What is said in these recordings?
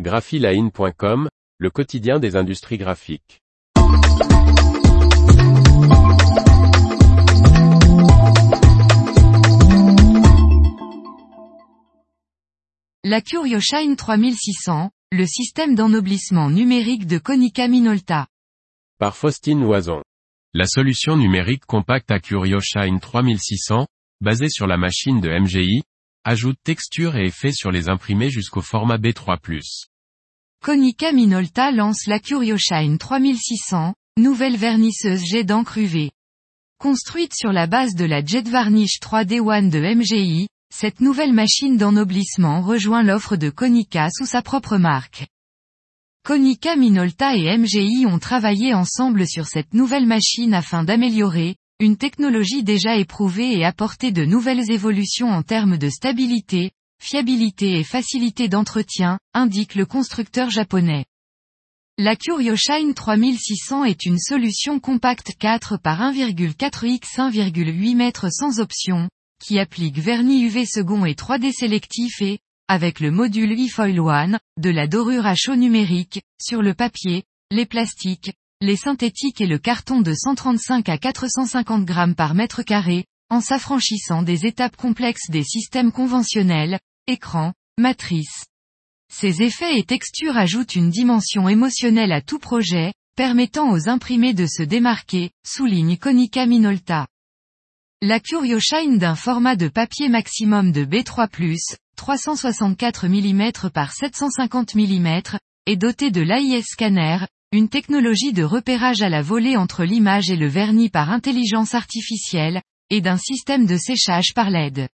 graphiline.com, le quotidien des industries graphiques. La CurioShine 3600, le système d'ennoblissement numérique de Konica Minolta. Par Faustine Loison. La solution numérique compacte à CurioShine 3600, basée sur la machine de MGI, ajoute texture et effets sur les imprimés jusqu'au format B3+. Konica Minolta lance la CurioShine 3600, nouvelle vernisseuse jet d'encre UV. Construite sur la base de la Jet Varnish 3D One de MGI, cette nouvelle machine d'ennoblissement rejoint l'offre de Konica sous sa propre marque. Konica Minolta et MGI ont travaillé ensemble sur cette nouvelle machine afin d'améliorer, une technologie déjà éprouvée et apporter de nouvelles évolutions en termes de stabilité, fiabilité et facilité d'entretien, indique le constructeur japonais. La CurioShine 3600 est une solution compacte 4 par 1,4 x 1,8 m sans option, qui applique vernis UV second et 3D sélectif et, avec le module e-foil de la dorure à chaud numérique, sur le papier, les plastiques, les synthétiques et le carton de 135 à 450 grammes par mètre carré, en s'affranchissant des étapes complexes des systèmes conventionnels, écran, matrice. Ces effets et textures ajoutent une dimension émotionnelle à tout projet, permettant aux imprimés de se démarquer, souligne Konica Minolta. La CurioShine d'un format de papier maximum de B3+, 364 mm par 750 mm, est dotée de l'AIS Scanner, une technologie de repérage à la volée entre l'image et le vernis par intelligence artificielle, et d'un système de séchage par LED.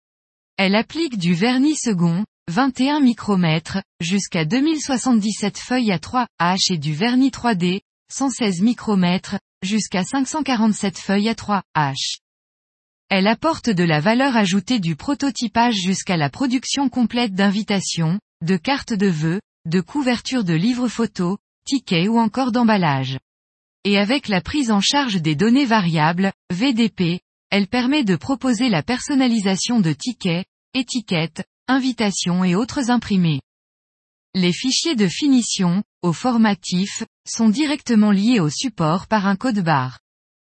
Elle applique du vernis second, 21 micromètres, jusqu'à 2077 feuilles à 3 H et du vernis 3D, 116 micromètres, jusqu'à 547 feuilles à 3 H. Elle apporte de la valeur ajoutée du prototypage jusqu'à la production complète d'invitations, de cartes de vœux, de couvertures de livres photos, tickets ou encore d'emballage. Et avec la prise en charge des données variables, VDP, elle permet de proposer la personnalisation de tickets, étiquettes, invitations et autres imprimés. Les fichiers de finition, au formatif, sont directement liés au support par un code barre.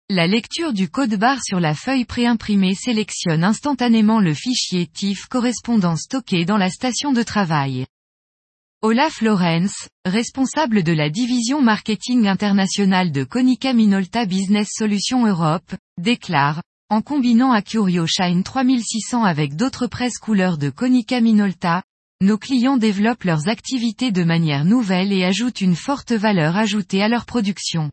La lecture du code barre sur la feuille préimprimée sélectionne instantanément le fichier TIFF correspondant stocké dans la station de travail. Olaf Lorenz, responsable de la division marketing international de Konica Minolta Business Solutions Europe, déclare, en combinant Acurio Shine 3600 avec d'autres presses couleurs de Konica Minolta, nos clients développent leurs activités de manière nouvelle et ajoutent une forte valeur ajoutée à leur production.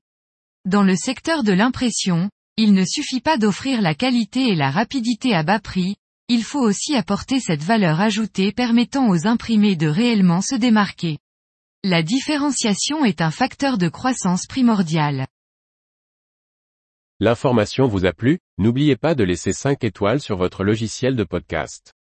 Dans le secteur de l'impression, il ne suffit pas d'offrir la qualité et la rapidité à bas prix, il faut aussi apporter cette valeur ajoutée permettant aux imprimés de réellement se démarquer. La différenciation est un facteur de croissance primordial. L'information vous a plu, n'oubliez pas de laisser 5 étoiles sur votre logiciel de podcast.